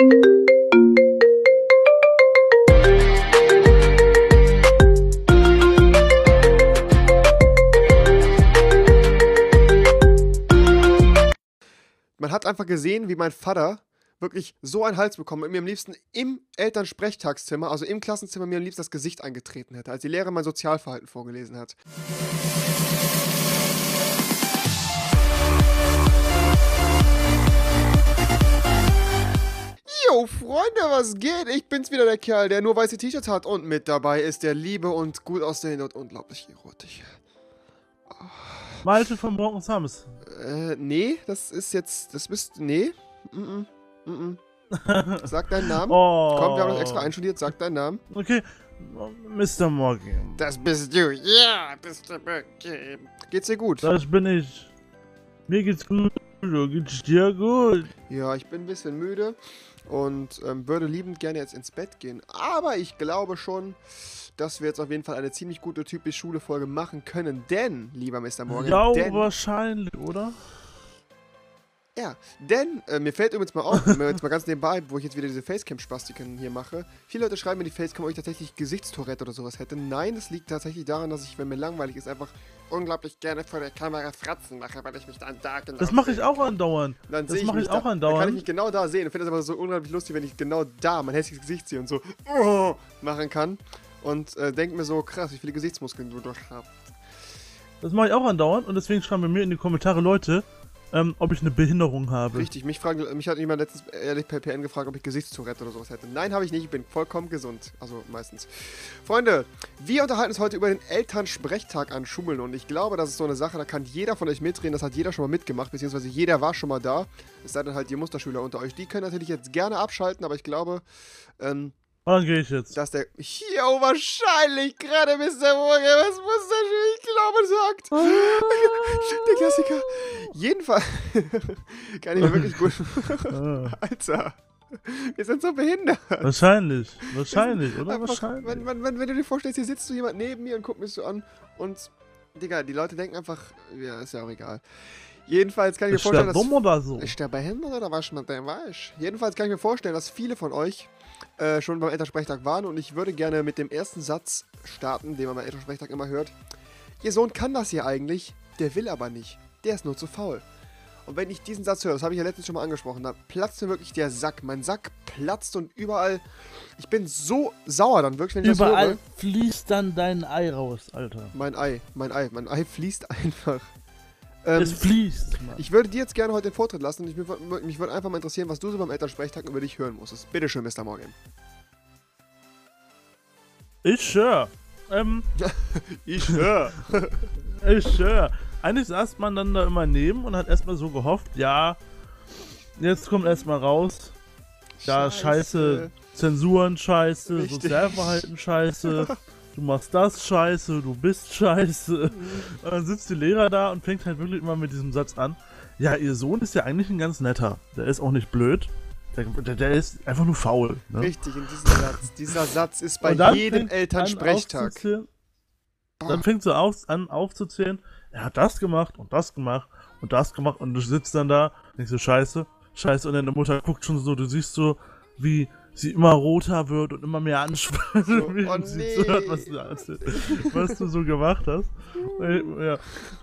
Man hat einfach gesehen, wie mein Vater wirklich so einen Hals bekommen und mir am liebsten im Elternsprechtagszimmer, also im Klassenzimmer, mir am liebsten das Gesicht eingetreten hätte, als die Lehrerin mein Sozialverhalten vorgelesen hat. Freunde, was geht? Ich bin's wieder, der Kerl, der nur weiße T-Shirts hat und mit dabei ist der liebe und gut aussehende und unglaublich erotisch. Malte von Broken Sams. Äh, nee, das ist jetzt, das bist, nee, mm -mm, mm -mm. Sag deinen Namen. Oh. Komm, wir haben das extra einstudiert, sag deinen Namen. Okay, Mr. Morgan. Das bist du, ja, Mr. Morgan. Geht's dir gut? Das bin ich. Mir geht's gut. Geht's dir gut? Ja, ich bin ein bisschen müde und ähm, würde liebend gerne jetzt ins Bett gehen. Aber ich glaube schon, dass wir jetzt auf jeden Fall eine ziemlich gute typisch Schule-Folge machen können. Denn, lieber Mr. Morgan, Ja, denn, wahrscheinlich, oder? Ja, denn, äh, mir fällt übrigens mal auf, wenn wir jetzt mal ganz nebenbei, wo ich jetzt wieder diese Facecam-Spastiken hier mache, viele Leute schreiben mir die Facecam, ob ich tatsächlich Gesichtstourette oder sowas hätte. Nein, das liegt tatsächlich daran, dass ich, wenn mir langweilig ist, einfach unglaublich gerne vor der Kamera Fratzen mache, weil ich mich dann da genau Das mache ich auch andauernd. Dann Das ich mache ich da, auch Dann kann ich andauernd. mich genau da sehen. Ich finde das aber so unglaublich lustig, wenn ich genau da mein hässliches Gesicht sehe und so oh, machen kann. Und äh, denke mir so, krass, wie viele Gesichtsmuskeln du doch hast. Das mache ich auch andauernd und deswegen schreiben bei mir in die Kommentare Leute, ähm, ob ich eine Behinderung habe. Richtig, mich, fragen, mich hat jemand letztens ehrlich per PN gefragt, ob ich Gesichtstourette oder sowas hätte. Nein, habe ich nicht, ich bin vollkommen gesund. Also meistens. Freunde, wir unterhalten uns heute über den Elternsprechtag an Schulen und ich glaube, das ist so eine Sache, da kann jeder von euch mitreden, das hat jeder schon mal mitgemacht, beziehungsweise jeder war schon mal da. Es sei denn halt die Musterschüler unter euch. Die können natürlich jetzt gerne abschalten, aber ich glaube, ähm, dann gehe ich jetzt. dass der. Jo, wahrscheinlich gerade Mr. Morgan, was Musterschüler, ich glaube, sagt. Der Klassiker. Jedenfalls. kann ich mir wirklich gut. Ah, Alter. Wir sind so behindert. wahrscheinlich, wahrscheinlich, oder? Einfach, wahrscheinlich. wenn, wenn, wenn, wenn du dir vorstellst, hier sitzt so jemand neben mir und guckt mich so an und, Digga, die Leute denken einfach, ja, ist ja auch egal. Jedenfalls kann ich mir ist der vorstellen, dass... dumm oder so? Ist der behindert oder was mit dem weiß? Jedenfalls kann ich mir vorstellen, dass viele von euch äh, schon beim Elternsprechtag waren und ich würde gerne mit dem ersten Satz starten, den man beim Elternsprechtag immer hört. Ihr Sohn kann das hier eigentlich, der will aber nicht. Der ist nur zu faul. Und wenn ich diesen Satz höre, das habe ich ja letztens schon mal angesprochen, da platzt mir wirklich der Sack. Mein Sack platzt und überall. Ich bin so sauer dann wirklich, wenn ich das Überall höre. fließt dann dein Ei raus, Alter. Mein Ei, mein Ei, mein Ei fließt einfach. Ähm, es fließt, Mann. ich würde dir jetzt gerne heute den Vortritt lassen und ich, mich, mich würde einfach mal interessieren, was du so beim Elternsprechtag über dich hören musstest. Bitteschön, Mr. Morgan. Ich höre. Ähm, Ich höre. ich höre. Eigentlich saß man dann da immer neben und hat erstmal so gehofft, ja, jetzt kommt erstmal raus. Ja, scheiße, Zensuren scheiße, Richtig. Sozialverhalten scheiße, du machst das scheiße, du bist scheiße. Und dann sitzt die Lehrer da und fängt halt wirklich immer mit diesem Satz an. Ja, ihr Sohn ist ja eigentlich ein ganz netter. Der ist auch nicht blöd. Der, der, der ist einfach nur faul. Ne? Richtig, in diesem Satz. Dieser Satz ist bei Und jedem Elternsprechtag. Dann fängt so auf, an aufzuzählen, er hat das gemacht und das gemacht und das gemacht und du sitzt dann da, denkst so, scheiße, scheiße und deine Mutter guckt schon so, du siehst so, wie sie immer roter wird und immer mehr anspannt, So, oh sie nee. zuhört, was du, was du so gemacht hast. Ja.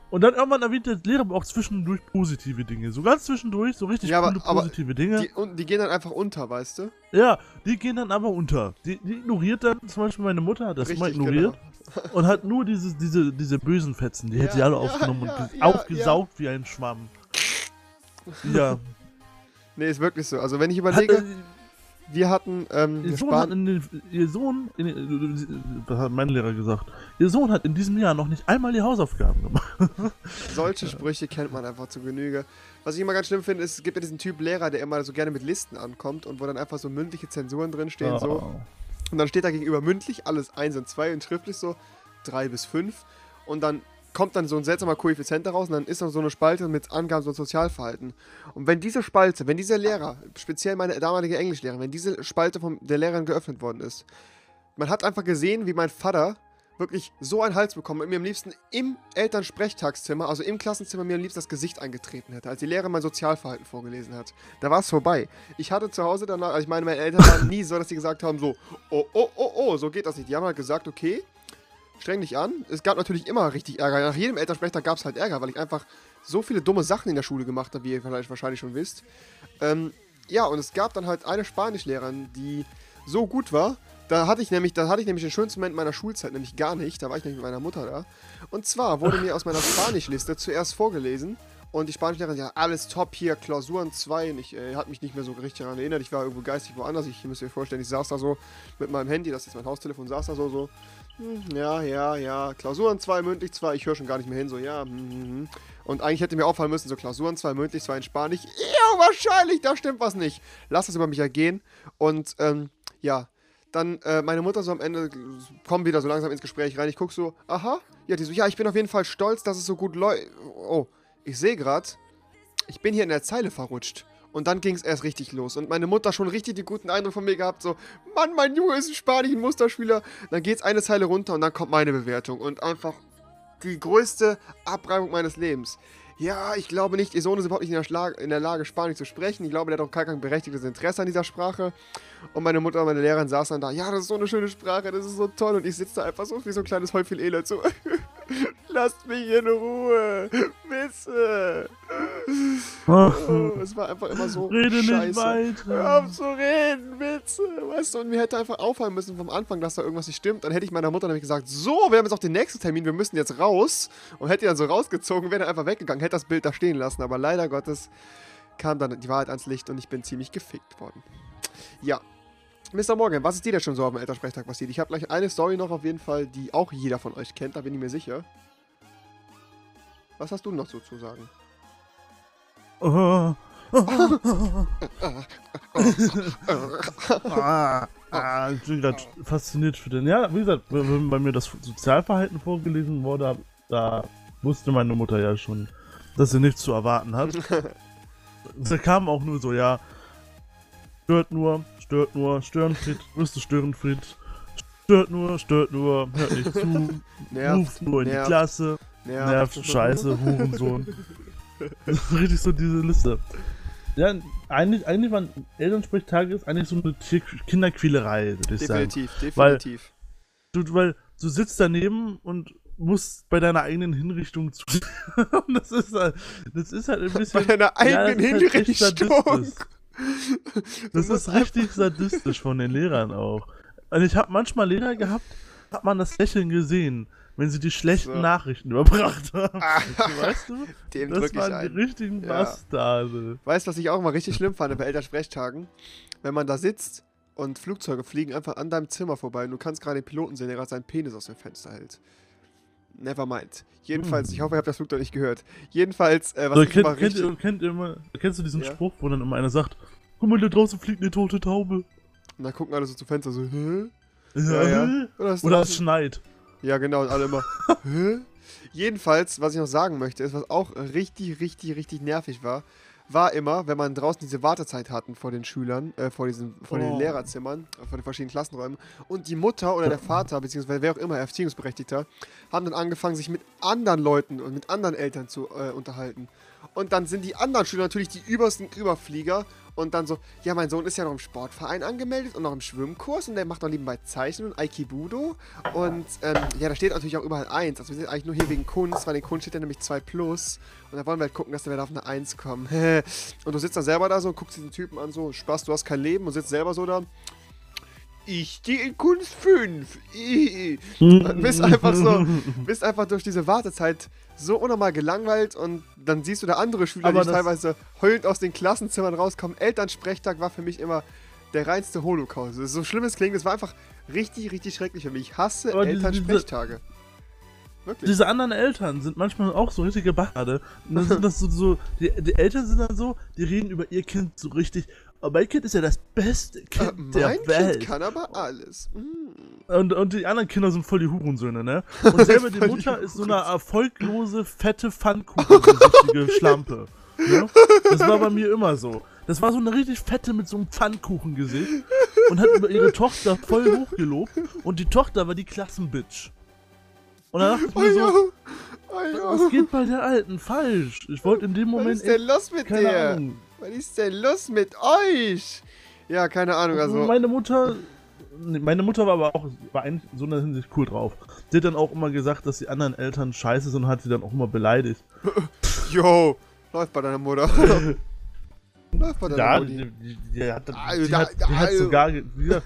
Und dann irgendwann erwähnt der Lehrer aber auch zwischendurch positive Dinge. So ganz zwischendurch, so richtig Ja, aber- coole aber positive Dinge. Die, und die gehen dann einfach unter, weißt du? Ja, die gehen dann aber unter. Die, die ignoriert dann, zum Beispiel meine Mutter hat das immer Richtig, ignoriert und hat nur diese, diese, diese bösen Fetzen, die Ja, hätte sie alle ja, aufgenommen ja, und aufgesaugt wie ein Schwamm. Ja. Nee, ist wirklich so. Also wenn ich Hat, überlege, äh, wir hatten ähm, ihr, Sohn hat in den, ihr Sohn, in den, das hat mein Lehrer gesagt, ihr Sohn hat in diesem Jahr noch nicht einmal die Hausaufgaben gemacht. solche Sprüche kennt man einfach zu Genüge. Was ich immer ganz schlimm finde, ist, es gibt ja diesen Typ Lehrer, der immer so gerne mit Listen ankommt und wo dann einfach so mündliche Zensuren drinstehen, so. Oh. Und dann steht da gegenüber mündlich alles 1 und 2 und schriftlich so 3 bis 5. Und dann kommt dann so ein seltsamer Koeffizient daraus und dann ist dann so eine Spalte mit Angaben so Sozialverhalten. Und wenn diese Spalte, wenn dieser Lehrer, speziell meine damalige Englischlehrerin, wenn diese Spalte von der Lehrerin geöffnet worden ist, man hat einfach gesehen, wie mein Vater wirklich so einen Hals bekommen und mir am liebsten im Elternsprechtagszimmer, also im Klassenzimmer, mir am liebsten das Gesicht angetreten hätte, als die Lehrerin mein Sozialverhalten vorgelesen hat. Da war es vorbei. Ich hatte zu Hause danach, also ich meine, meine Eltern waren nie so, dass sie gesagt haben, so, oh, oh, oh, oh, so geht das nicht. Die haben halt gesagt, okay, streng dich an. Es gab natürlich immer richtig Ärger. Nach jedem Elternsprechtag gab es halt Ärger, weil ich einfach so viele dumme Sachen in der Schule gemacht habe, wie ihr vielleicht wahrscheinlich schon wisst. Ähm, ja, und es gab dann halt eine Spanischlehrerin, die so gut war, da hatte ich nämlich, da hatte ich nämlich den schönsten Moment meiner Schulzeit, nämlich gar nicht. Da war ich nämlich mit meiner Mutter da. Und zwar wurde mir aus meiner Spanischliste zuerst vorgelesen. Und die Spanischlehrerin, ja, alles top hier, Klausuren 2. Und ich äh, hat mich nicht mehr so richtig daran erinnert. Ich war irgendwo geistig woanders. Ich müsst euch vorstellen, ich saß da so mit meinem Handy, das ist mein Haustelefon, saß da so, so. Hm, ja, ja, ja, Klausuren 2, mündlich 2. Ich höre schon gar nicht mehr hin, so, ja. Hm, hm, hm. Und eigentlich hätte mir auffallen müssen, so Klausuren 2, mündlich 2 in Spanisch. Ja, wahrscheinlich, da stimmt was nicht. Lass das über mich ergehen. Und, ähm, ja, dann äh, meine Mutter so am Ende kommt wieder so langsam ins Gespräch rein. Ich gucke so, aha, ja, die so, ja, ich bin auf jeden Fall stolz, dass es so gut läuft. Oh, ich sehe gerade, ich bin hier in der Zeile verrutscht. Und dann ging es erst richtig los. Und meine Mutter schon richtig den guten Eindruck von mir gehabt, so, Mann, mein Junge ist ein spanischen Musterschüler. Dann geht es eine Zeile runter und dann kommt meine Bewertung. Und einfach die größte Abreibung meines Lebens ja, ich glaube nicht, ihr Sohn ist überhaupt nicht in der, in der Lage, Spanisch zu sprechen. Ich glaube, der hat auch kein, kein berechtigtes Interesse an dieser Sprache. Und meine Mutter und meine Lehrerin saßen dann da, ja, das ist so eine schöne Sprache, das ist so toll. Und ich sitze da einfach so wie so ein kleines Häufchen Elend so, lasst mich in Ruhe, Wisse. Oh, es war einfach immer so Rede scheiße. nicht weiter. Hör auf zu reden, Witze. Weißt du, und mir hätte einfach auffallen müssen vom Anfang, dass da irgendwas nicht stimmt. Dann hätte ich meiner Mutter nämlich gesagt, so, wir haben jetzt auch den nächsten Termin, wir müssen jetzt raus. Und hätte die dann so rausgezogen, wäre dann einfach weggegangen, hätte das Bild da stehen lassen. Aber leider Gottes kam dann die Wahrheit ans Licht und ich bin ziemlich gefickt worden. Ja. Mr. Morgan, was ist dir denn schon so auf dem Elternsprechtag passiert? Ich habe gleich eine Story noch auf jeden Fall, die auch jeder von euch kennt, da bin ich mir sicher. Was hast du noch so zu sagen? Oh. ah, ah, ich bin gerade fasziniert für den. Ja, wie gesagt, wenn bei mir das Sozialverhalten vorgelesen wurde, da wusste meine Mutter ja schon, dass sie nichts zu erwarten hat. Sie kam auch nur so, ja, stört nur, stört nur, Störenfried, bist du Störenfried, stört nur, stört nur, hört nicht zu, Nervt, ruft nur in die nervt, Klasse, nervt. nervt, scheiße, Hurensohn. Das ist richtig so diese Liste. Ja, eigentlich, eigentlich waren Elternsprechtage ist eigentlich so eine Kinderquälerei, würde ich sagen. Definitiv, definitiv. Du, weil du sitzt daneben und musst bei deiner eigenen Hinrichtung zu. Das ist halt, das ist halt ein Bei bisschen. deiner Ja, eigenen ist halt Hinrichtung. sadistisch. Das ist richtig sadistisch von den Lehrern auch. Und ich habe manchmal Lehrer gehabt, hat man das Lächeln gesehen, wenn sie die schlechten So. Nachrichten überbracht haben. Ah, Weißt du? Dem Das waren die ein. richtigen Ja. Bastarde. Weißt du, was ich auch mal richtig schlimm fand bei Elternsprechtagen? Wenn man da sitzt und Flugzeuge fliegen einfach an deinem Zimmer vorbei und du kannst gerade den Piloten sehen, der gerade seinen Penis aus dem Fenster hält. Never mind. Jedenfalls, ich hoffe, ihr habt das Flugzeug nicht gehört. Jedenfalls, äh, was So, ich kennt, immer kennt, richtig... kennt, immer, kennst du diesen Ja. Spruch, wo dann immer einer sagt, guck mal, da draußen fliegt eine tote Taube. Und dann gucken alle so zum Fenster so, hä? Ja, ja. Oder, ist Oder es schneit. Ja, genau, und alle immer, hä? Jedenfalls, was ich noch sagen möchte, ist, was auch richtig, richtig, richtig nervig war, war immer, wenn man draußen diese Wartezeit hatten vor den Schülern, äh, vor, diesen, vor den Oh. Lehrerzimmern, äh, vor den verschiedenen Klassenräumen und die Mutter oder der Vater, beziehungsweise wer auch immer, Erziehungsberechtigter, haben dann angefangen, sich mit anderen Leuten und mit anderen Eltern zu äh, unterhalten. Und dann sind die anderen Schüler natürlich die übersten Überflieger und dann so, ja, mein Sohn ist ja noch im Sportverein angemeldet und noch im Schwimmkurs und der macht noch nebenbei Zeichnen und Aikibudo. Und ähm, ja, da steht natürlich auch überall 1. Also wir sind eigentlich nur hier wegen Kunst, weil in Kunst steht ja nämlich 2 plus. Und da wollen wir halt gucken, dass der wieder auf eine 1 kommt. und du sitzt dann selber da so und guckst diesen Typen an, so, Spaß, du hast kein Leben und sitzt selber so da. Ich stehe in Kunst 5. Und bist einfach so, bist einfach durch diese Wartezeit so unnormal gelangweilt und dann siehst du da andere Schüler, Aber die teilweise heulend aus den Klassenzimmern rauskommen. Elternsprechtag war für mich immer der reinste Holocaust. So schlimm es klingt, es war einfach richtig, richtig schrecklich für mich. Ich hasse Aber Elternsprechtage. Wirklich. Diese anderen Eltern sind manchmal auch so richtige Bachade. Und dann sind das so, so die, die Eltern sind dann so, die reden über ihr Kind so richtig. Oh, mein Kind ist ja das beste Äh, Kind der mein Welt. Kind kann aber alles. Mm. Und, und die anderen Kinder sind voll die Hurensöhne, ne? Und selber die Mutter ist so eine erfolglose, fette Pfannkuchengesichtige Schlampe. Ne? Das war bei mir immer so. Das war so eine richtig fette mit so einem Pfannkuchengesicht und hat über ihre Tochter voll hochgelobt und die Tochter war die Klassenbitch. Und dann dachte ich mir so, was geht bei der Alten falsch? Ich wollte in dem Was Moment ist denn los mit keine dir? Ahnung. Was ist denn los mit euch? Ja, keine Ahnung, also. meine Mutter, meine Mutter war aber auch, war in so einer Hinsicht cool drauf. Sie hat dann auch immer gesagt, dass die anderen Eltern scheiße sind und hat sie dann auch immer beleidigt. Yo, läuft bei deiner Mutter. läuft bei deiner Ja, Mutti. die, die, die hat, die da- hat, die hat sogar, ge- die, hat-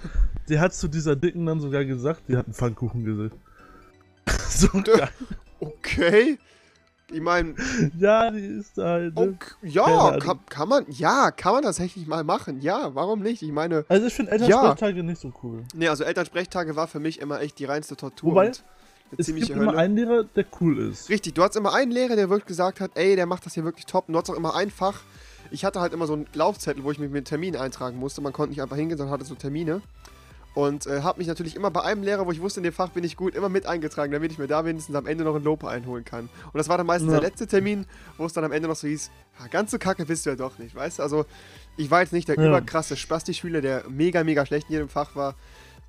die hat zu dieser Dicken dann sogar gesagt, die hat einen Pfannkuchen gesehen. so geil. Okay. Ich meine, Ja, die ist da halt, ne? okay, ja, kann, kann man, ja, kann man tatsächlich mal machen. Ja, warum nicht? Ich meine, Also ich finde Elternsprechtage nicht so cool. nee, also Elternsprechtage war für mich immer echt die reinste Tortur Wobei, Es gibt immer Hölle. einen Lehrer, der cool ist. Richtig, du hattest immer einen Lehrer, der wirklich gesagt hat, ey, der macht das hier wirklich top. Und du hattest auch immer ein Fach. Ich hatte halt immer so einen Laufzettel, wo ich mich mit Termin eintragen musste. Man konnte nicht einfach hingehen, sondern hatte so Termine. Und äh, habe mich natürlich immer bei einem Lehrer, wo ich wusste, in dem Fach bin ich gut, immer mit eingetragen, damit ich mir da wenigstens am Ende noch ein Lob einholen kann. Und das war dann meistens Ja. der letzte Termin, wo es dann am Ende noch so hieß, ja, ganz so kacke bist du ja doch nicht, weißt du? Also, ich war jetzt nicht der Ja. überkrasse Spasti-Schüler, der mega, mega schlecht in jedem Fach war.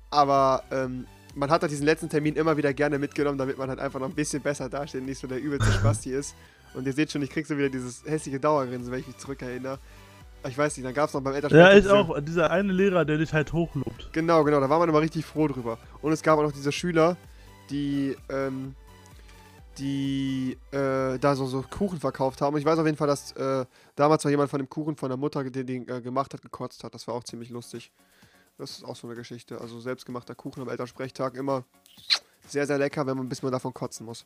Aber ähm, man hat halt diesen letzten Termin immer wieder gerne mitgenommen, damit man halt einfach noch ein bisschen besser dasteht und nicht so der übelste Spasti ist. Und ihr seht schon, ich krieg so wieder dieses hässliche Dauergrinsen, wenn ich mich zurückerinnere. Ich weiß nicht, dann gab es noch beim Ja, Elternsprechtag ich diese- auch. Dieser eine Lehrer, der dich halt hochlobt. Genau, genau, da war man immer richtig froh drüber. Und es gab auch noch diese Schüler, die, ähm, die äh, da so, so Kuchen verkauft haben. Und ich weiß auf jeden Fall, dass äh, damals war jemand von dem Kuchen von der Mutter, der den äh, gemacht hat, gekotzt hat. Das war auch ziemlich lustig. Das ist auch so eine Geschichte. Also selbstgemachter Kuchen am Elternsprechtag immer sehr, sehr lecker, wenn man, bis man davon kotzen muss.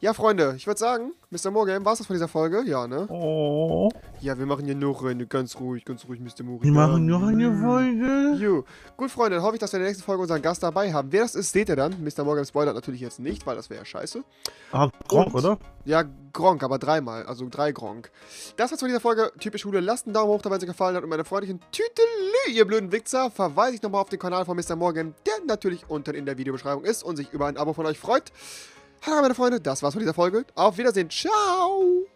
Ja, Freunde, ich würde sagen, Mr. Morgan, war es das von dieser Folge? Ja, ne? Oh. Ja, wir machen hier noch eine ganz ruhig, ganz ruhig, Mr. Morgan. Wir machen noch eine Folge. Jo. Gut, Freunde, dann hoffe ich, dass wir in der nächsten Folge unseren Gast dabei haben. Wer das ist, seht ihr dann. Mr. Morgan spoilert natürlich jetzt nicht, weil das wäre ja scheiße. Ah, Gronk, Und- oder? Ja, Gronk, aber dreimal. Also drei Gronk. Das war's von dieser Folge. Typisch Schule. Lasst einen Daumen hoch, da, wenn es euch gefallen hat. Und meine freundlichen Tütelü, ihr blöden Wichser, verweise ich nochmal auf den Kanal von Mr. Morgan, der natürlich unten in der Videobeschreibung ist und sich über ein Abo von euch freut. Hallo, meine Freunde, das war's von dieser Folge. Auf Wiedersehen. Ciao.